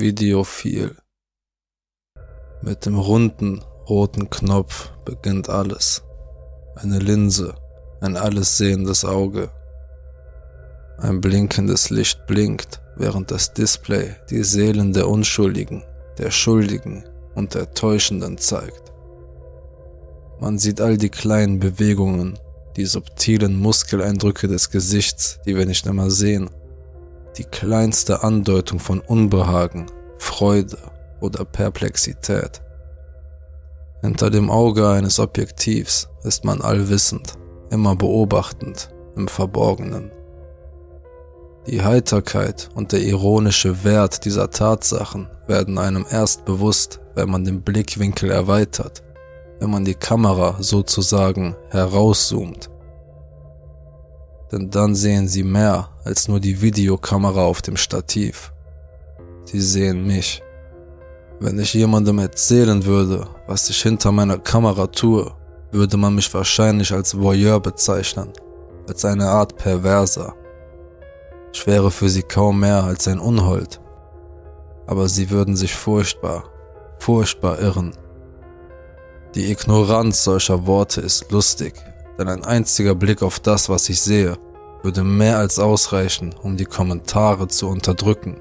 Videophil. Mit dem runden, roten Knopf beginnt alles. Eine Linse, ein alles sehendes Auge. Ein blinkendes Licht blinkt, während das Display die Seelen der Unschuldigen, der Schuldigen und der Täuschenden zeigt. Man sieht all die kleinen Bewegungen, die subtilen Muskeleindrücke des Gesichts, die wir nicht immer sehen, die kleinste Andeutung von Unbehagen, Freude oder Perplexität. Hinter dem Auge eines Objektivs ist man allwissend, immer beobachtend, im Verborgenen. Die Heiterkeit und der ironische Wert dieser Tatsachen werden einem erst bewusst, wenn man den Blickwinkel erweitert, wenn man die Kamera sozusagen herauszoomt denn dann sehen sie mehr als nur die Videokamera auf dem Stativ. Sie sehen mich. Wenn ich jemandem erzählen würde, was ich hinter meiner Kamera tue, würde man mich wahrscheinlich als Voyeur bezeichnen, als eine Art Perverser. Ich wäre für sie kaum mehr als ein Unhold. Aber sie würden sich furchtbar, furchtbar irren. Die Ignoranz solcher Worte ist lustig, denn ein einziger Blick auf das, was ich sehe, würde mehr als ausreichen, um die Kommentare zu unterdrücken.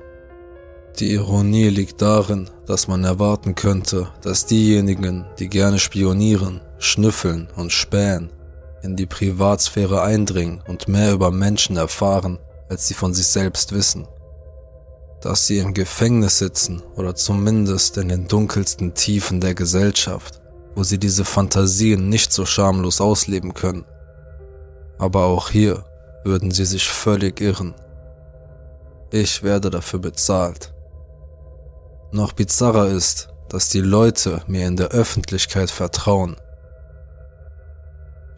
Die Ironie liegt darin, dass man erwarten könnte, dass diejenigen, die gerne spionieren, schnüffeln und spähen, in die Privatsphäre eindringen und mehr über Menschen erfahren, als sie von sich selbst wissen. Dass sie im Gefängnis sitzen oder zumindest in den dunkelsten Tiefen der Gesellschaft, wo sie diese Fantasien nicht so schamlos ausleben können. Aber auch hier würden sie sich völlig irren. Ich werde dafür bezahlt. Noch bizarrer ist, dass die Leute mir in der Öffentlichkeit vertrauen.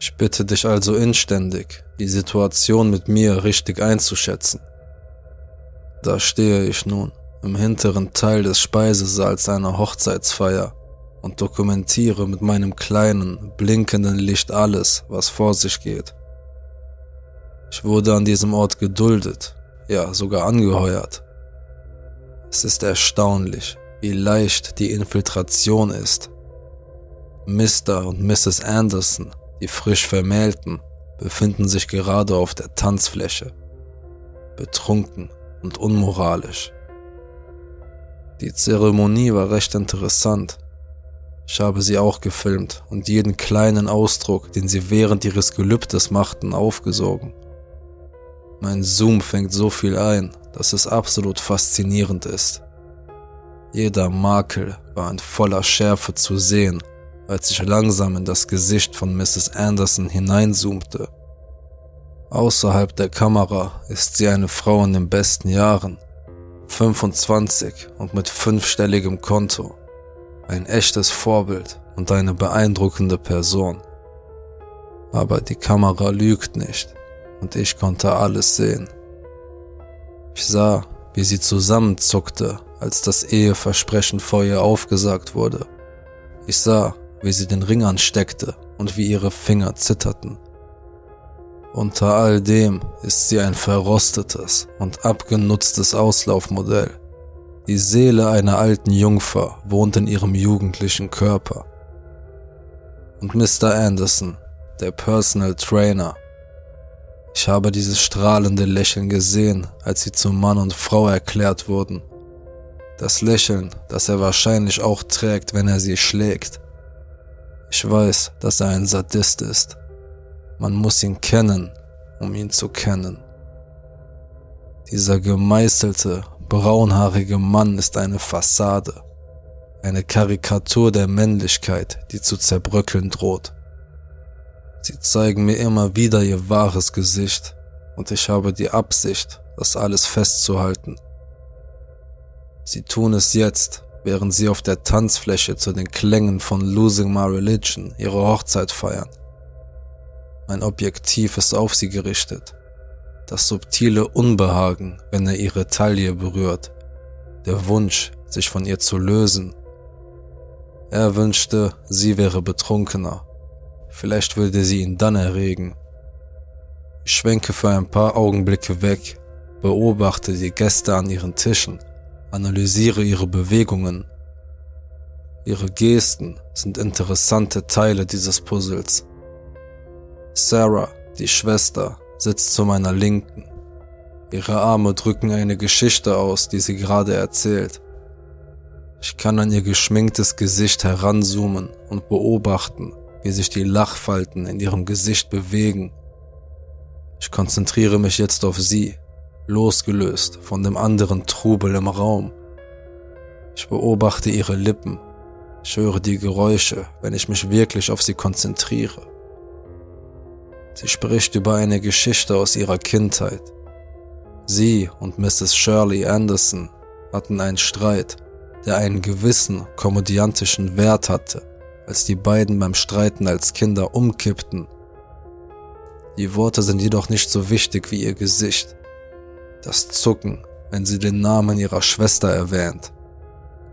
Ich bitte dich also inständig, die Situation mit mir richtig einzuschätzen. Da stehe ich nun im hinteren Teil des Speisesaals einer Hochzeitsfeier und dokumentiere mit meinem kleinen, blinkenden Licht alles, was vor sich geht. Ich wurde an diesem Ort geduldet, ja sogar angeheuert. Es ist erstaunlich, wie leicht die Infiltration ist. Mr. und Mrs. Anderson, die frisch Vermählten, befinden sich gerade auf der Tanzfläche, betrunken und unmoralisch. Die Zeremonie war recht interessant ich habe sie auch gefilmt und jeden kleinen Ausdruck, den sie während ihres Gelübdes machten, aufgesogen. Mein Zoom fängt so viel ein, dass es absolut faszinierend ist. Jeder Makel war in voller Schärfe zu sehen, als ich langsam in das Gesicht von Mrs. Anderson hineinzoomte. Außerhalb der Kamera ist sie eine Frau in den besten Jahren, 25 und mit fünfstelligem Konto ein echtes Vorbild und eine beeindruckende Person. Aber die Kamera lügt nicht und ich konnte alles sehen. Ich sah, wie sie zusammenzuckte, als das Eheversprechen vor ihr aufgesagt wurde. Ich sah, wie sie den Ring ansteckte und wie ihre Finger zitterten. Unter all dem ist sie ein verrostetes und abgenutztes Auslaufmodell. Die Seele einer alten Jungfer wohnt in ihrem jugendlichen Körper. Und Mr. Anderson, der Personal Trainer. Ich habe dieses strahlende Lächeln gesehen, als sie zu Mann und Frau erklärt wurden. Das Lächeln, das er wahrscheinlich auch trägt, wenn er sie schlägt. Ich weiß, dass er ein Sadist ist. Man muss ihn kennen, um ihn zu kennen. Dieser gemeißelte, braunhaarige Mann ist eine Fassade, eine Karikatur der Männlichkeit, die zu zerbröckeln droht. Sie zeigen mir immer wieder ihr wahres Gesicht und ich habe die Absicht, das alles festzuhalten. Sie tun es jetzt, während sie auf der Tanzfläche zu den Klängen von Losing My Religion ihre Hochzeit feiern. Mein Objektiv ist auf sie gerichtet das subtile Unbehagen, wenn er ihre Taille berührt, der Wunsch, sich von ihr zu lösen. Er wünschte, sie wäre betrunkener. Vielleicht würde sie ihn dann erregen. Ich schwenke für ein paar Augenblicke weg, beobachte die Gäste an ihren Tischen, analysiere ihre Bewegungen. Ihre Gesten sind interessante Teile dieses Puzzles. Sarah, die Schwester, sitzt zu meiner Linken. Ihre Arme drücken eine Geschichte aus, die sie gerade erzählt. Ich kann an ihr geschminktes Gesicht heranzoomen und beobachten, wie sich die Lachfalten in ihrem Gesicht bewegen. Ich konzentriere mich jetzt auf sie, losgelöst von dem anderen Trubel im Raum. Ich beobachte ihre Lippen, ich höre die Geräusche, wenn ich mich wirklich auf sie konzentriere. Sie spricht über eine Geschichte aus ihrer Kindheit. Sie und Mrs. Shirley Anderson hatten einen Streit, der einen gewissen komödiantischen Wert hatte, als die beiden beim Streiten als Kinder umkippten. Die Worte sind jedoch nicht so wichtig wie ihr Gesicht. Das Zucken, wenn sie den Namen ihrer Schwester erwähnt.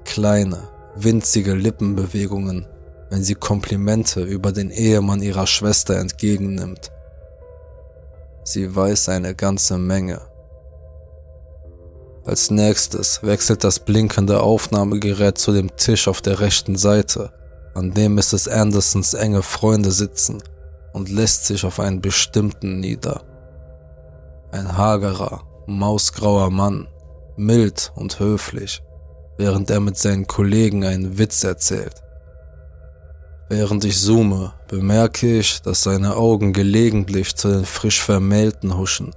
Kleine, winzige Lippenbewegungen, wenn sie Komplimente über den Ehemann ihrer Schwester entgegennimmt. Sie weiß eine ganze Menge. Als nächstes wechselt das blinkende Aufnahmegerät zu dem Tisch auf der rechten Seite, an dem Mrs. Andersons enge Freunde sitzen und lässt sich auf einen bestimmten nieder. Ein hagerer, mausgrauer Mann, mild und höflich, während er mit seinen Kollegen einen Witz erzählt. Während ich zoome, bemerke ich, dass seine Augen gelegentlich zu den frisch Vermählten huschen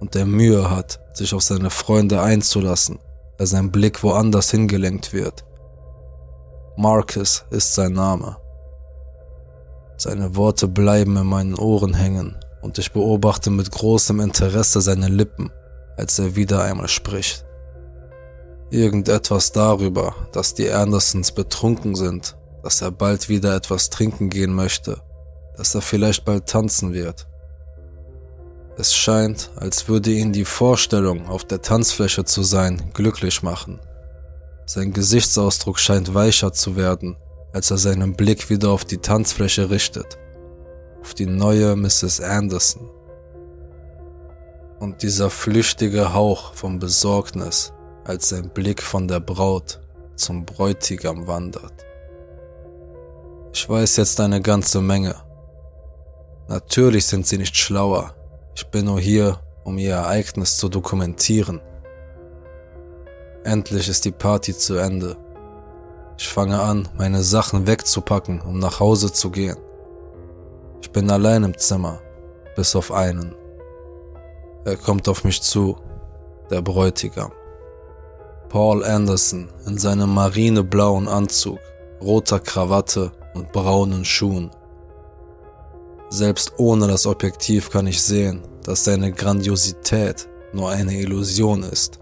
und er Mühe hat, sich auf seine Freunde einzulassen, da sein Blick woanders hingelenkt wird. Marcus ist sein Name. Seine Worte bleiben in meinen Ohren hängen und ich beobachte mit großem Interesse seine Lippen, als er wieder einmal spricht. Irgendetwas darüber, dass die Andersons betrunken sind, dass er bald wieder etwas trinken gehen möchte, dass er vielleicht bald tanzen wird. Es scheint, als würde ihn die Vorstellung, auf der Tanzfläche zu sein, glücklich machen. Sein Gesichtsausdruck scheint weicher zu werden, als er seinen Blick wieder auf die Tanzfläche richtet, auf die neue Mrs. Anderson. Und dieser flüchtige Hauch von Besorgnis, als sein Blick von der Braut zum Bräutigam wandert. Ich weiß jetzt eine ganze Menge. Natürlich sind sie nicht schlauer. Ich bin nur hier, um ihr Ereignis zu dokumentieren. Endlich ist die Party zu Ende. Ich fange an, meine Sachen wegzupacken, um nach Hause zu gehen. Ich bin allein im Zimmer, bis auf einen. Er kommt auf mich zu, der Bräutigam. Paul Anderson in seinem marineblauen Anzug, roter Krawatte und braunen Schuhen. Selbst ohne das Objektiv kann ich sehen, dass seine Grandiosität nur eine Illusion ist.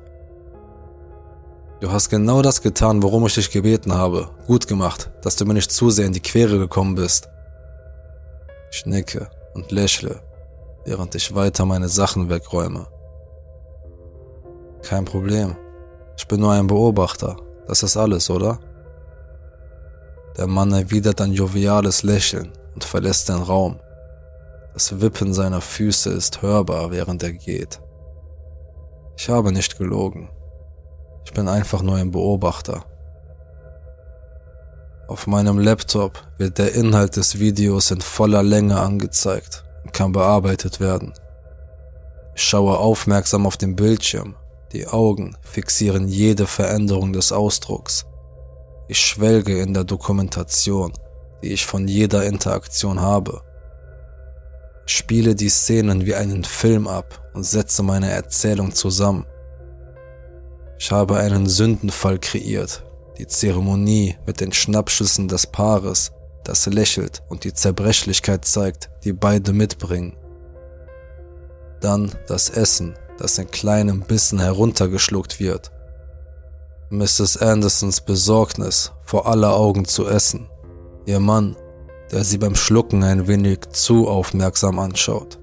Du hast genau das getan, worum ich dich gebeten habe. Gut gemacht, dass du mir nicht zu sehr in die Quere gekommen bist. Ich nicke und lächle, während ich weiter meine Sachen wegräume. Kein Problem. Ich bin nur ein Beobachter. Das ist alles, oder? Der Mann erwidert ein joviales Lächeln und verlässt den Raum. Das Wippen seiner Füße ist hörbar, während er geht. Ich habe nicht gelogen. Ich bin einfach nur ein Beobachter. Auf meinem Laptop wird der Inhalt des Videos in voller Länge angezeigt und kann bearbeitet werden. Ich schaue aufmerksam auf den Bildschirm. Die Augen fixieren jede Veränderung des Ausdrucks. Ich schwelge in der Dokumentation, die ich von jeder Interaktion habe. Ich spiele die Szenen wie einen Film ab und setze meine Erzählung zusammen. Ich habe einen Sündenfall kreiert, die Zeremonie mit den Schnappschüssen des Paares, das lächelt und die Zerbrechlichkeit zeigt, die beide mitbringen. Dann das Essen, das in kleinen Bissen heruntergeschluckt wird. Mrs. Andersons Besorgnis, vor aller Augen zu essen. Ihr Mann, der sie beim Schlucken ein wenig zu aufmerksam anschaut.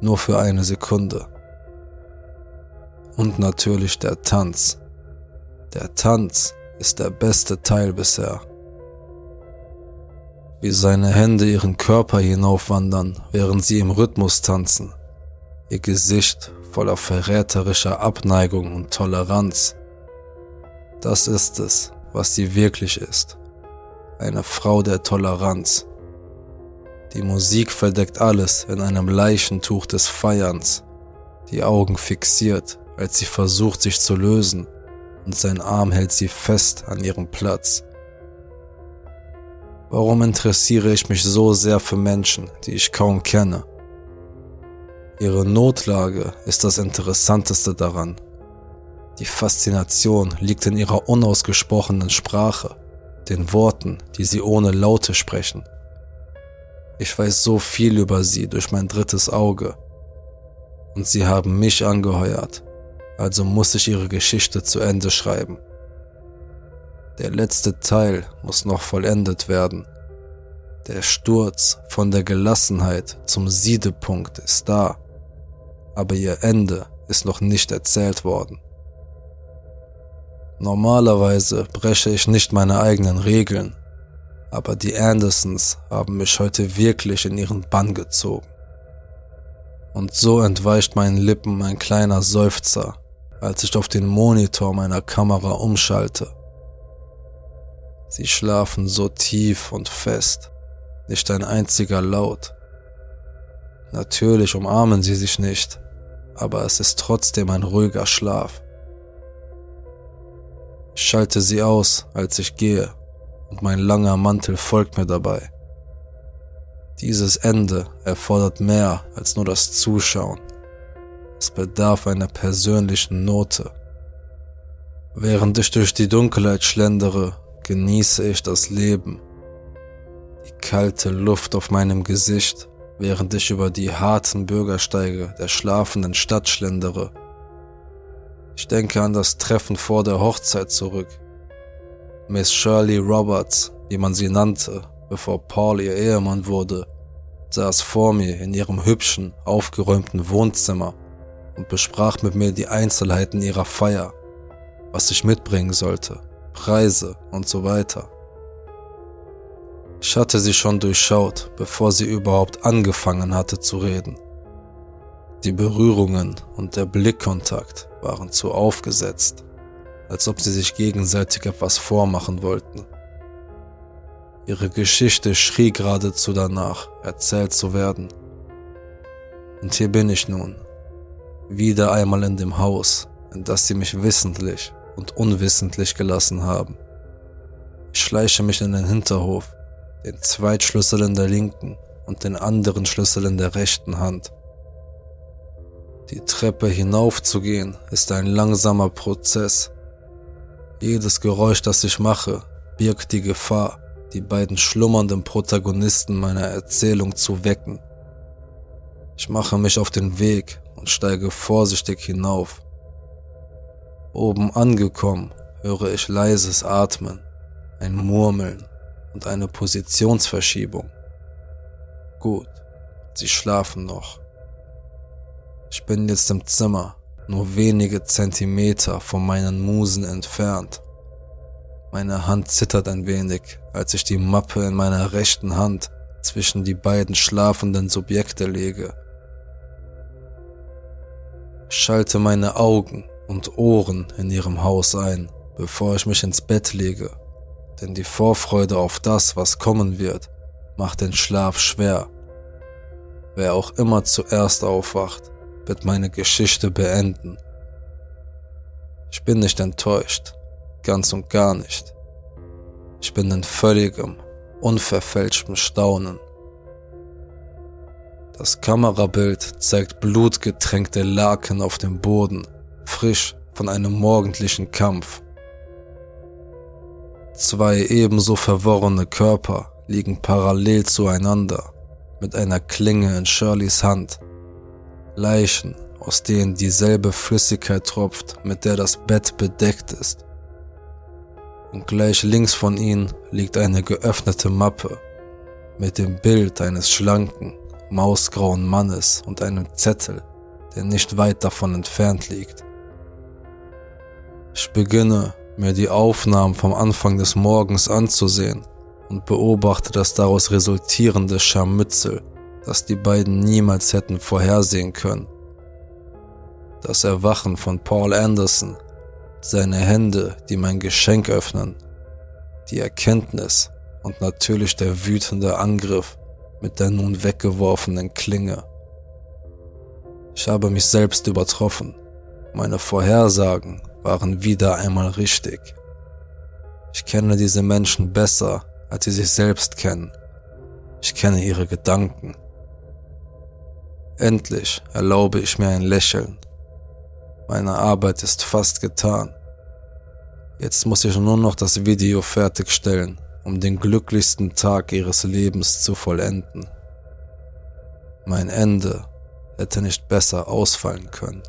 Nur für eine Sekunde. Und natürlich der Tanz. Der Tanz ist der beste Teil bisher. Wie seine Hände ihren Körper hinaufwandern, während sie im Rhythmus tanzen. Ihr Gesicht voller verräterischer Abneigung und Toleranz. Das ist es, was sie wirklich ist. Eine Frau der Toleranz. Die Musik verdeckt alles in einem Leichentuch des Feierns, die Augen fixiert, als sie versucht sich zu lösen, und sein Arm hält sie fest an ihrem Platz. Warum interessiere ich mich so sehr für Menschen, die ich kaum kenne? Ihre Notlage ist das Interessanteste daran. Die Faszination liegt in ihrer unausgesprochenen Sprache, den Worten, die sie ohne Laute sprechen. Ich weiß so viel über sie durch mein drittes Auge. Und sie haben mich angeheuert, also muss ich ihre Geschichte zu Ende schreiben. Der letzte Teil muss noch vollendet werden. Der Sturz von der Gelassenheit zum Siedepunkt ist da, aber ihr Ende ist noch nicht erzählt worden. Normalerweise breche ich nicht meine eigenen Regeln, aber die Andersons haben mich heute wirklich in ihren Bann gezogen. Und so entweicht meinen Lippen ein kleiner Seufzer, als ich auf den Monitor meiner Kamera umschalte. Sie schlafen so tief und fest, nicht ein einziger Laut. Natürlich umarmen sie sich nicht, aber es ist trotzdem ein ruhiger Schlaf. Schalte sie aus, als ich gehe, und mein langer Mantel folgt mir dabei. Dieses Ende erfordert mehr als nur das Zuschauen. Es bedarf einer persönlichen Note. Während ich durch die Dunkelheit schlendere, genieße ich das Leben. Die kalte Luft auf meinem Gesicht, während ich über die harten Bürgersteige der schlafenden Stadt schlendere. Ich denke an das Treffen vor der Hochzeit zurück. Miss Shirley Roberts, wie man sie nannte, bevor Paul ihr Ehemann wurde, saß vor mir in ihrem hübschen, aufgeräumten Wohnzimmer und besprach mit mir die Einzelheiten ihrer Feier, was ich mitbringen sollte, Preise und so weiter. Ich hatte sie schon durchschaut, bevor sie überhaupt angefangen hatte zu reden. Die Berührungen und der Blickkontakt waren zu aufgesetzt, als ob sie sich gegenseitig etwas vormachen wollten. Ihre Geschichte schrie geradezu danach, erzählt zu werden. Und hier bin ich nun, wieder einmal in dem Haus, in das sie mich wissentlich und unwissentlich gelassen haben. Ich schleiche mich in den Hinterhof, den Zweitschlüssel in der linken und den anderen Schlüssel in der rechten Hand. Die Treppe hinaufzugehen ist ein langsamer Prozess. Jedes Geräusch, das ich mache, birgt die Gefahr, die beiden schlummernden Protagonisten meiner Erzählung zu wecken. Ich mache mich auf den Weg und steige vorsichtig hinauf. Oben angekommen höre ich leises Atmen, ein Murmeln und eine Positionsverschiebung. Gut, sie schlafen noch. Ich bin jetzt im Zimmer, nur wenige Zentimeter von meinen Musen entfernt. Meine Hand zittert ein wenig, als ich die Mappe in meiner rechten Hand zwischen die beiden schlafenden Subjekte lege. Schalte meine Augen und Ohren in ihrem Haus ein, bevor ich mich ins Bett lege denn die Vorfreude auf das, was kommen wird, macht den Schlaf schwer. Wer auch immer zuerst aufwacht, wird meine Geschichte beenden. Ich bin nicht enttäuscht, ganz und gar nicht. Ich bin in völligem, unverfälschtem Staunen. Das Kamerabild zeigt blutgetränkte Laken auf dem Boden, frisch von einem morgendlichen Kampf. Zwei ebenso verworrene Körper liegen parallel zueinander, mit einer Klinge in Shirleys Hand. Leichen, aus denen dieselbe Flüssigkeit tropft, mit der das Bett bedeckt ist. Und gleich links von ihnen liegt eine geöffnete Mappe mit dem Bild eines schlanken, mausgrauen Mannes und einem Zettel, der nicht weit davon entfernt liegt. Ich beginne mir die Aufnahmen vom Anfang des Morgens anzusehen und beobachte das daraus resultierende Scharmützel, das die beiden niemals hätten vorhersehen können. Das Erwachen von Paul Anderson, Seine Hände, die mein Geschenk öffnen. Die Erkenntnis und natürlich der wütende Angriff mit der nun weggeworfenen Klinge. Ich habe mich selbst übertroffen. Meine Vorhersagen waren wieder einmal richtig. Ich kenne diese Menschen besser, als sie sich selbst kennen. Ich kenne ihre Gedanken. Endlich erlaube ich mir ein Lächeln. Meine Arbeit ist fast getan. Jetzt muss ich nur noch das Video fertigstellen, um den glücklichsten Tag ihres Lebens zu vollenden. Mein Ende hätte nicht besser ausfallen können.